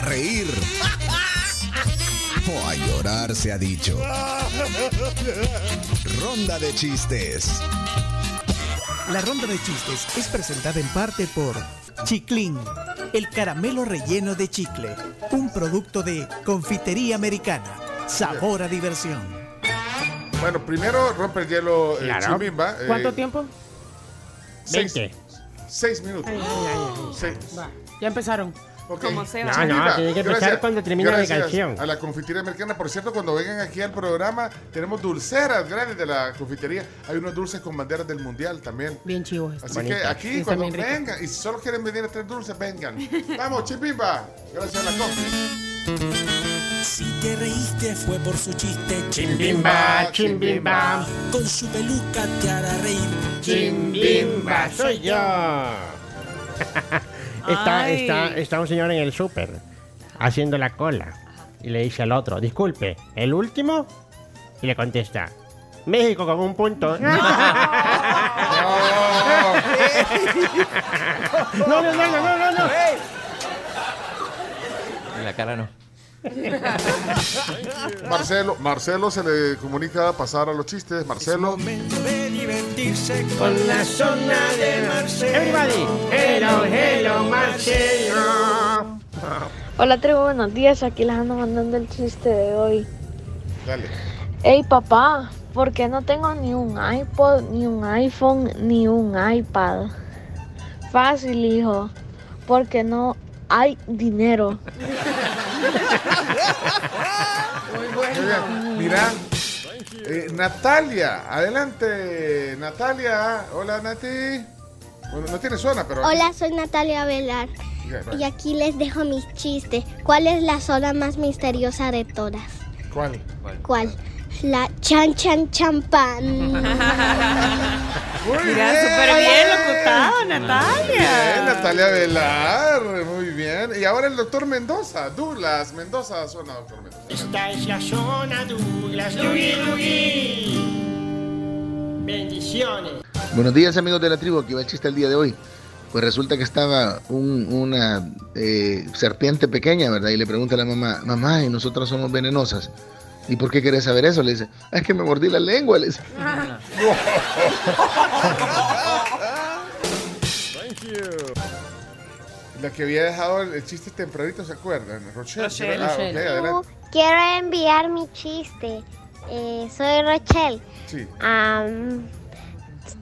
a reír o a llorar se ha dicho. Ronda de chistes. La ronda de chistes es presentada en parte por Chiclin, el caramelo relleno de chicle, un producto de confitería americana. Sabor a diversión. Bueno, primero rompe el hielo eh, Claro. Eh, ¿Cuánto tiempo? seis- 20. Seis minutos. Ay, ay, ay, ay. Seis. Va, ya empezaron. Ok. Como sea. No, tiene que empezar gracias- cuando termine la canción. A la confitería americana. Por cierto, cuando vengan aquí al programa, tenemos dulceras grandes de la confitería. Hay unos dulces con banderas del mundial también. Bien chivos. Así que aquí, Sí, cuando vengan, y si solo quieren venir a traer dulces, vengan. Vamos, Chimbimba. Gracias a la confi. Si te reíste fue por su chiste. Chimbimba, chimbimba, Con su peluca te hará reír. chimbimba, soy yo. está, Ay. está, está un señor en el súper haciendo la cola y le dice al otro, disculpe, ¿el último? Y le contesta, México con un punto. no, no, no, no, no, no, no. En la cara no. Marcelo, Marcelo se le comunica a pasar a los chistes. Marcelo. Momento de divertirse Con la zona de Marcelo. Everybody, hello, hello, Marcelo. Hola, tribu, buenos días. Aquí les ando mandando el chiste de hoy. Dale. Hey, papá, ¿por qué no tengo ni un iPod, ni un iPhone, ni un iPad? Fácil, hijo. Porque no hay dinero. Muy bien. Mira. eh, Natalia, adelante, Natalia. Hola, Nati. Bueno, no tiene zona, pero. Hola, soy Natalia Velar y aquí les dejo mis chistes. ¿Cuál es la zona más misteriosa de todas? ¿Cuál? ¿Cuál? La chan chan champán. Muy Mira, súper bien locutado, Natalia. Natalia Velar. Muy bien. Y ahora el doctor Mendoza. Douglas Mendoza, zona, doctor Mendoza. Esta es la zona Douglas. Lugi, Lugi. Bendiciones. Buenos días amigos de la tribu, aquí va el chiste el día de hoy. Pues resulta que estaba un- una eh, serpiente pequeña, ¿verdad? Y le pregunta a la mamá, mamá, ¿y nosotras somos venenosas? ¿Y por qué querés saber eso? Le dice, "Ah, es que me mordí la lengua. Le dice. La que había dejado el, el chiste tempranito, ¿se acuerdan? Rochelle. Rochelle, Ah, Rochelle. adelante. Quiero enviar mi chiste. Eh, soy Rochelle. Sí.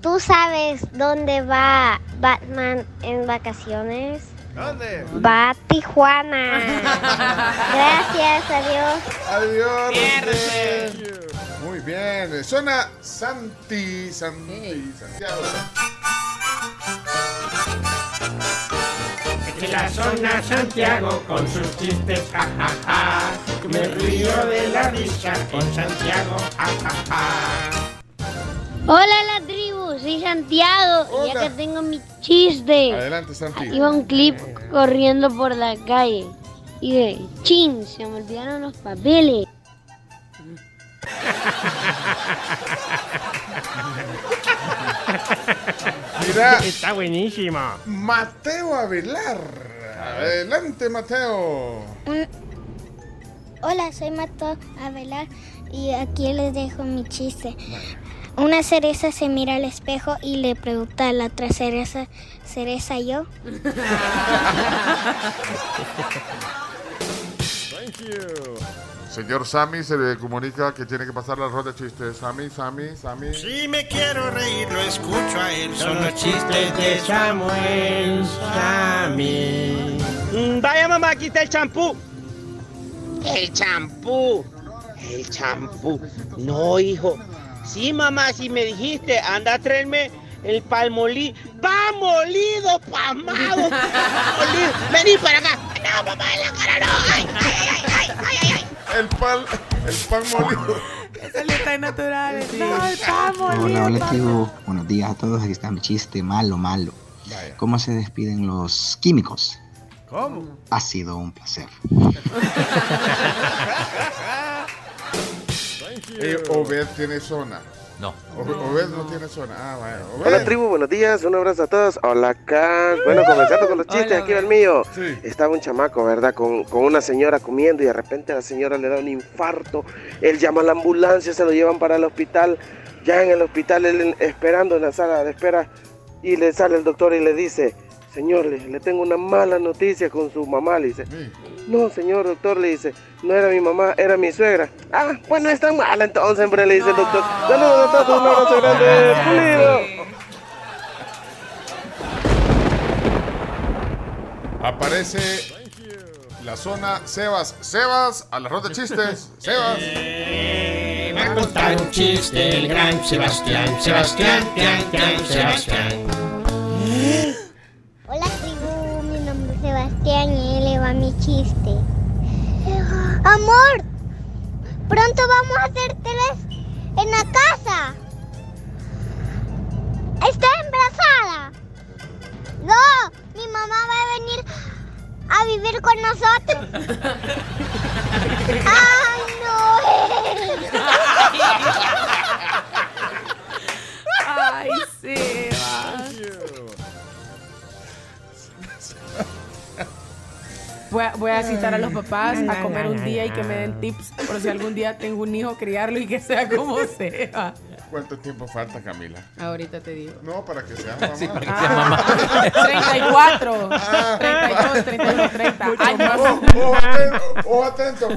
¿Tú sabes dónde va Batman en vacaciones? ¿Dónde? Va a Tijuana. Gracias, adiós. Adiós. Rochelle. Muy bien. Zona Santi, Santi, Santiago. De la zona Santiago con sus chistes, ja, ja, ja. Me río de la risa con Santiago, ja, ja, ja. Hola, la tribu. Soy Santiago. Y Hola. acá tengo mi chiste. Adelante, Santi. Iba un clip corriendo por la calle. Y de chin, se me olvidaron los papeles. Mira, Está buenísimo. Mateo Avelar. Adelante, Mateo. Hola, soy Mato Avelar y aquí les dejo mi chiste. Una cereza se mira al espejo y le pregunta a la otra cereza, ¿cereza yo? Señor Sammy se le comunica que tiene que pasar la ronda de chistes. Sammy, Sammy, Sammy. Si me quiero reír, lo escucho a él. Son los chistes de Samuel Sammy. Mm, Vaya mamá, aquí está el champú. El champú. El champú. No, hijo. Sí, mamá, si me dijiste, anda a traerme el palmolí. ¡Pan molido, pamado! ¡Vení para acá! ¡No, mamá, en la cara no! ¡Ay, ay, ay, ay, ay, ay! El pan, el pan molido. Eso le está natural. No, el pan molido, Hola, hola tribu. Buenos días a todos. Aquí está mi chiste malo, malo. Vaya. ¿Cómo se despiden los químicos? ¿Cómo? Ha sido un placer. Eh, Obed tiene zona. No. Obed no tiene zona. Ah, bueno. Hola tribu, buenos días, un abrazo a todos. Hola acá. Bueno, comenzando con los chistes, Hola, aquí va el mío. Sí. Estaba un chamaco, ¿verdad? Con, con una señora comiendo y de repente la señora le da un infarto. Él llama a la ambulancia, se lo llevan para el hospital. Ya en el hospital, él esperando en la sala de espera y le sale el doctor y le dice, señor, le, le tengo una mala noticia con su mamá. Le dice, no, señor doctor, le dice, no era mi mamá, era mi suegra. Ah, pues no es tan mala entonces, hombre, le dice el doctor. Saludos a todos, un abrazo grande, pulido. Aparece la zona Sebas. Sebas, a la ronda de chistes. Sebas. Va a contar un chiste el gran Sebastián, Sebastián, Tian, Tian, Sebastián. Mi chiste. Amor, pronto vamos a hacer tres en la casa. ¿Está embarazada? No, mi mamá va a venir a vivir con nosotros. Voy a, voy a citar a los papás a comer un día y que me den tips por si algún día tengo un hijo, criarlo y que sea como sea. ¿Cuánto tiempo falta, Camila? Ahorita te digo. No, para que sea mamá. Sí, para que Ah, sea mamá. 34, Ah. 32, 31, 30 años. Ojo, ojo atento, ojo atento,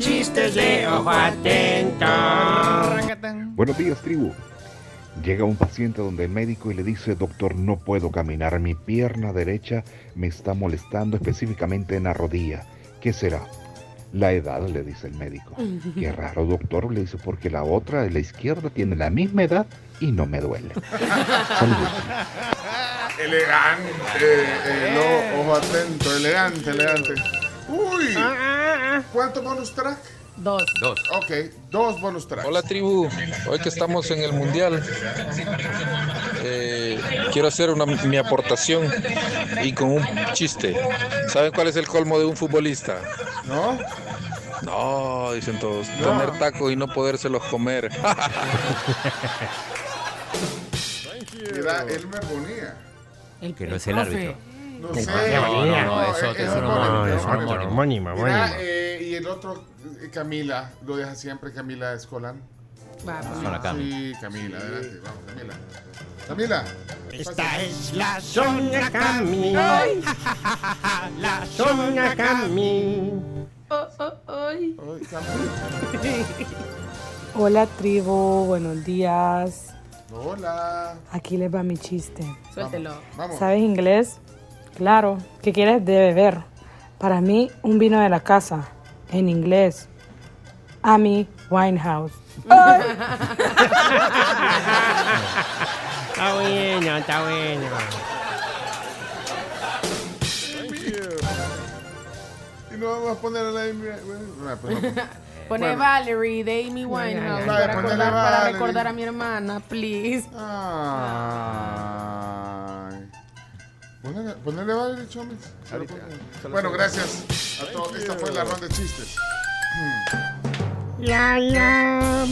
chistes de ojo atento. Buenos días, tribu. Llega un paciente donde el médico y le dice, doctor, no puedo caminar, mi pierna derecha me está molestando específicamente en la rodilla. ¿Qué será? La edad, le dice el médico. Qué raro, doctor, le dice, porque la otra, la izquierda, tiene la misma edad y no me duele. Saludos. Elegante. eh, no, ojo atento, elegante, elegante. Uy. ¿Cuánto bonus track? Dos. Dos. Ok, dos bonus tracks. Hola tribu, hoy que estamos en el mundial, eh, quiero hacer una, mi aportación y con un chiste. ¿Saben cuál es el colmo de un futbolista? ¿No? No, dicen todos, No. tener tacos y no podérselos comer. Mira, él me ponía. El, Que no es el árbitro. No sé. No, no, es homónimo, el otro, eh, Camila, lo deja siempre Camila Escolán. Va, va. Zona Cami. Sí, Camila, adelante, vamos, Camila. Camila. Esta es la zona Cami. La zona Cami. Oh, oh, Camila. Hola tribu, buenos días. Hola. Aquí les va mi chiste. Suéltelo. Vamos. ¿Sabes inglés? Claro. ¿Qué quieres de beber? Para mí, un vino de la casa. En inglés. Amy Winehouse. Está bueno, está bueno. Y no vamos a poner a la Amy- no. Pone Bueno. Valerie de Amy Winehouse Vale, para, ponele recordar, para Valerie. recordar a mi hermana, please. Ay. Ponele, ponele Valerie Chomis. Bueno, gracias a todos. Esta fue la ronda de chistes. La, la.